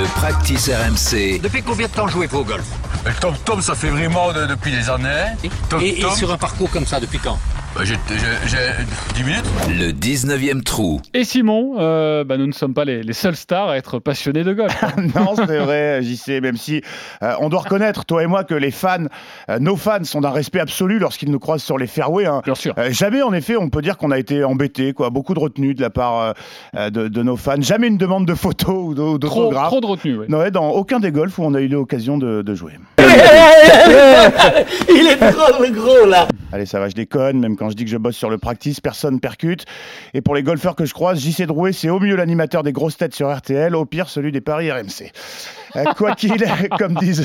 Le practice RMC. Depuis combien de temps jouez-vous au golf? Tom Tom, ça fait vraiment de- depuis des années. Tom et, et Tom, sur un parcours comme ça, depuis quand? Bah, j'ai j'ai- j'ai 10 minutes. Le 19e trou. Et Simon, euh, bah, nous ne sommes pas les, les seuls stars à être passionnés de golf. non, c'est vrai, JC, même si euh, on doit reconnaître, toi et moi, que les fans, euh, nos fans sont d'un respect absolu lorsqu'ils nous croisent sur les fairways. hein. Bien sûr. Euh, jamais, en effet, on peut dire qu'on a été embêté, quoi. Beaucoup de retenue de la part de, de nos fans. Jamais une demande de photos ou d'au- Trop, d'autographes. trop de retenue. ouais. Non, ouais, dans aucun des golfs où on a eu l'occasion de, de jouer. Il est trop le gros là Allez, ça va, je déconne, même quand je dis que je bosse sur le practice, personne percute. Et pour les golfeurs que je croise, JC Drouet, c'est au mieux l'animateur des grosses têtes sur RTL, au pire celui des paris RMC. Euh, quoi qu'il, comme disent,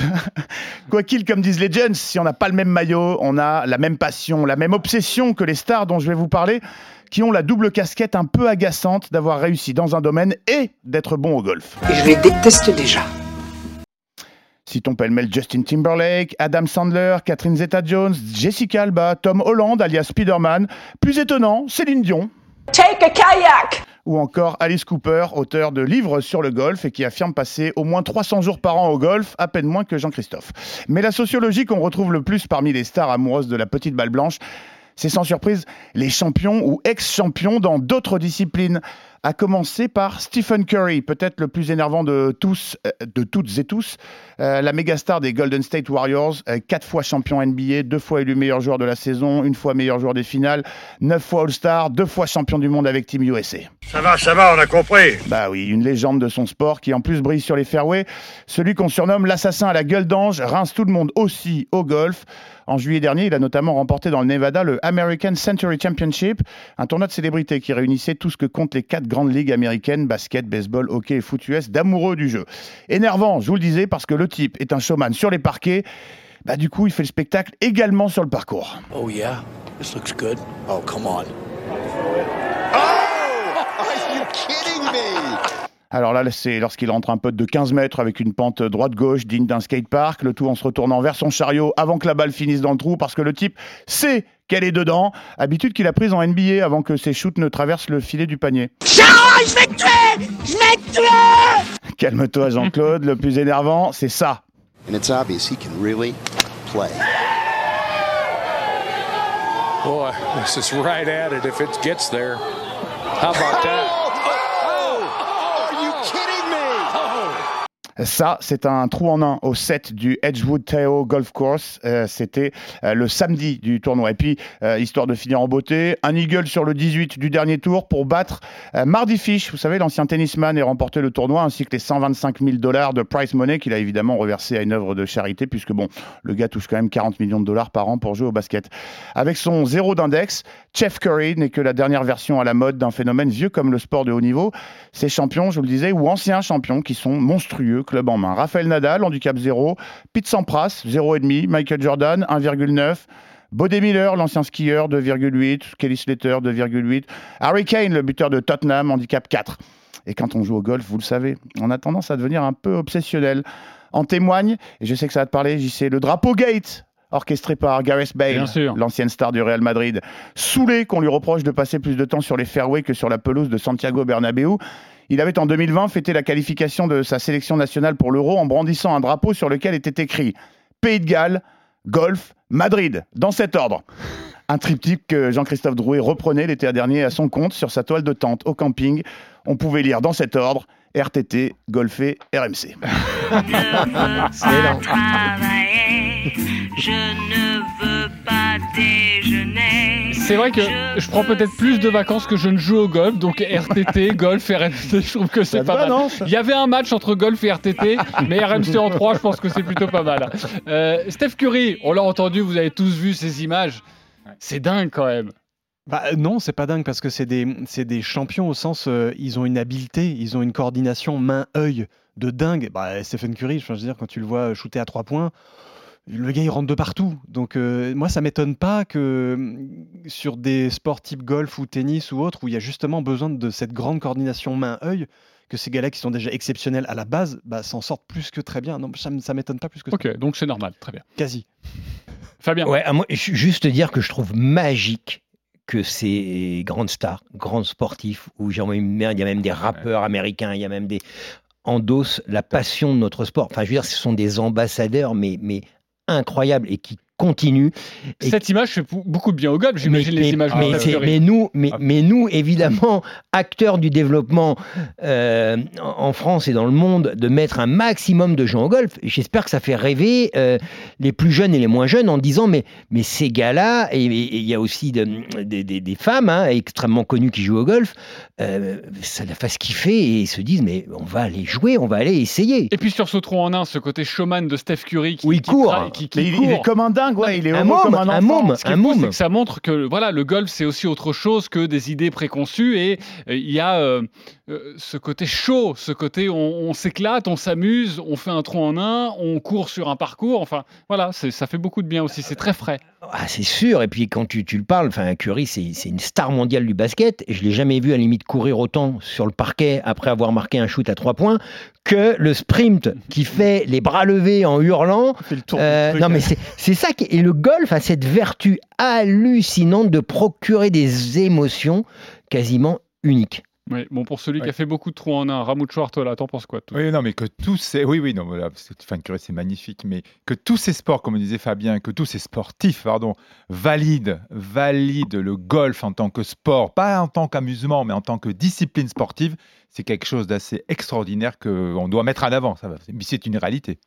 quoi qu'il, comme disent les Jeunes, si on n'a pas le même maillot, on a la même passion, la même obsession que les stars dont je vais vous parler, qui ont la double casquette un peu agaçante d'avoir réussi dans un domaine et d'être bon au golf. Et je les déteste déjà. Citons pêle-mêle Justin Timberlake, Adam Sandler, Catherine Zeta-Jones, Jessica Alba, Tom Holland alias Spider-Man. Plus étonnant, Céline Dion. Take a kayak! Ou encore Alice Cooper, auteur de livres sur le golf et qui affirme passer au moins 300 jours par an au golf, à peine moins que Jean-Christophe. Mais la sociologie qu'on retrouve le plus parmi les stars amoureuses de la petite balle blanche, c'est sans surprise les champions ou ex-champions dans d'autres disciplines. À commencer par Stephen Curry, peut-être le plus énervant de tous, euh, de toutes et tous, euh, la méga star des Golden State Warriors, euh, quatre fois champion NBA, deux fois élu meilleur joueur de la saison, une fois meilleur joueur des finales, neuf fois All-Star, deux fois champion du monde avec Team USA. Ça va, ça va, on a compris. Bah oui, une légende de son sport qui en plus brille sur les fairways. Celui qu'on surnomme l'assassin à la gueule d'ange rince tout le monde aussi au golf. En juillet dernier, il a notamment remporté dans le Nevada le American Century Championship, un tournoi de célébrités qui réunissait tout ce que comptent les quatre grandes ligues américaines, basket, baseball, hockey et foot US, d'amoureux du jeu. Énervant, je vous le disais, parce que le type est un showman sur les parquets. Bah du coup, il fait le spectacle également sur le parcours. Oh yeah, this looks good. Oh, come on. Alors là, c'est lorsqu'il rentre un putt de 15 mètres avec une pente droite-gauche digne d'un skatepark, le tout en se retournant vers son chariot avant que la balle finisse dans le trou parce que le type sait qu'elle est dedans, habitude qu'il a prise en NBA avant que ses shoots ne traversent le filet du panier. je vais te tuer! Je vais te tuer! Calme-toi Jean-Claude, le plus énervant, c'est ça. And it's obvious he can really play. Boy, this is right at it if it gets there. How about that? Ça, c'est un trou en un au 7 du Edgewood Tahoe Golf Course. Euh, C'était euh, le samedi du tournoi. Et puis, euh, histoire de finir en beauté, un eagle sur le 18 du dernier tour pour battre euh, Mardy Fish, vous savez, l'ancien tennisman, et remporter le tournoi, ainsi que les 125 000 dollars de prize money qu'il a évidemment reversé à une œuvre de charité, puisque bon, le gars touche quand même 40 millions de dollars par an pour jouer au basket. Avec son zéro d'index, Chef Curry n'est que la dernière version à la mode d'un phénomène vieux comme le sport de haut niveau. Ces champions, je vous le disais, ou anciens champions qui sont monstrueux, club en main. Raphaël Nadal, handicap 0. Pete Sampras, 0,5. Michael Jordan, 1,9. Bodé Miller, l'ancien skieur, 2,8. Kelly Slater, 2,8. Harry Kane, le buteur de Tottenham, handicap 4. Et quand on joue au golf, vous le savez, on a tendance à devenir un peu obsessionnel. En témoigne, et je sais que ça va te parler, j'y sais, le drapeau Gate, orchestré par Gareth Bale, l'ancienne star du Real Madrid. Saoulé qu'on lui reproche de passer plus de temps sur les fairways que sur la pelouse de Santiago Bernabéu. Il avait en 2020 fêté la qualification de sa sélection nationale pour l'Euro en brandissant un drapeau sur lequel était écrit Pays de Galles, Golf, Madrid, dans cet ordre. Un triptyque que Jean-Christophe Drouet reprenait l'été dernier à son compte sur sa toile de tente au camping. On pouvait lire dans cet ordre RTT, Golfé, RMC. Je ne veux pas. C'est vrai que je prends peut-être plus de vacances que je ne joue au golf, donc RTT, golf, RMC, je trouve que c'est pas mal. Il y avait un match entre golf et RTT, mais RMC en 3, je pense que c'est plutôt pas mal. Euh, Steph Curry, on l'a entendu, vous avez tous vu ces images. C'est dingue quand même. Bah, non, c'est pas dingue parce que c'est des, des champions au sens euh, ils ont une habileté, ils ont une coordination main-œil de dingue. Bah, Stephen Curry, je veux dire, quand tu le vois shooter à trois points, le gars il rentre de partout. Donc euh, moi ça m'étonne pas que mm, sur des sports type golf ou tennis ou autre où il y a justement besoin de cette grande coordination main-œil, que ces gars-là qui sont déjà exceptionnels à la base, bah, s'en sortent plus que très bien. Non, ça, ça m'étonne pas plus que ça. Ok, donc c'est normal, très bien. Quasi. Fabien. Ouais, à moi, ju- juste dire que je trouve magique que ces grandes stars, grands sportifs, où j'ai envie de mettre, il y a même des rappeurs américains, il y a même des endossent la passion de notre sport. Enfin, je veux dire, ce sont des ambassadeurs, mais, mais incroyables et qui continuent. Et Cette image fait beaucoup de bien au golf, j'imagine les images mais, nous, mais, Ah. mais nous, évidemment, acteurs du développement euh, en France et dans le monde, de mettre un maximum de gens au golf. J'espère que ça fait rêver euh, les plus jeunes et les moins jeunes en disant mais, mais ces gars-là, et et il y a aussi de- des- femmes hein, extrêmement connues qui jouent au golf, euh, ça la fasse kiffer et se disent mais on va aller jouer, on va aller essayer. Et puis sur ce trou en un, ce côté showman de Steph Curry qui, il qui court. tra- qui- qui Mais il, court. il est comme un dingue, ouais, il est Un môme, comme un un enfant. môme. Ce qui est Un fou, c'est que ça montre que voilà, le golf, c'est aussi autre chose que des idées préconçues et euh, il y a euh, euh, ce côté chaud, ce côté on, on s'éclate, on s'amuse, on fait un trou en un, on court sur un parcours. Enfin, voilà, c'est- ça fait beaucoup de bien aussi. C'est très frais. Ah, c'est sûr. Et puis quand tu, tu le parles, enfin Curry, c'est c'est une star mondiale du basket. Et je l'ai jamais vu à la limite courir autant sur le parquet après avoir marqué un shoot à trois points que le sprint qui fait les bras levés en hurlant. Il fait le tour Euh, non mais c'est c'est ça qui et le golf a cette vertu hallucinante de procurer des émotions quasiment uniques. Oui, bon, pour celui qui a fait beaucoup de trous en un, Ramoud Chouartola, t'en penses quoi Oui, non, mais que tous ces. Oui, oui, non, voilà, Stéphane Curé, c'est magnifique, mais que tous ces sports, comme disait Fabien, que tous ces sportifs, pardon, valident, valident le golf en tant que sport, pas en tant qu'amusement, mais en tant que discipline sportive, c'est quelque chose d'assez extraordinaire qu'on doit mettre en avant. C'est une réalité.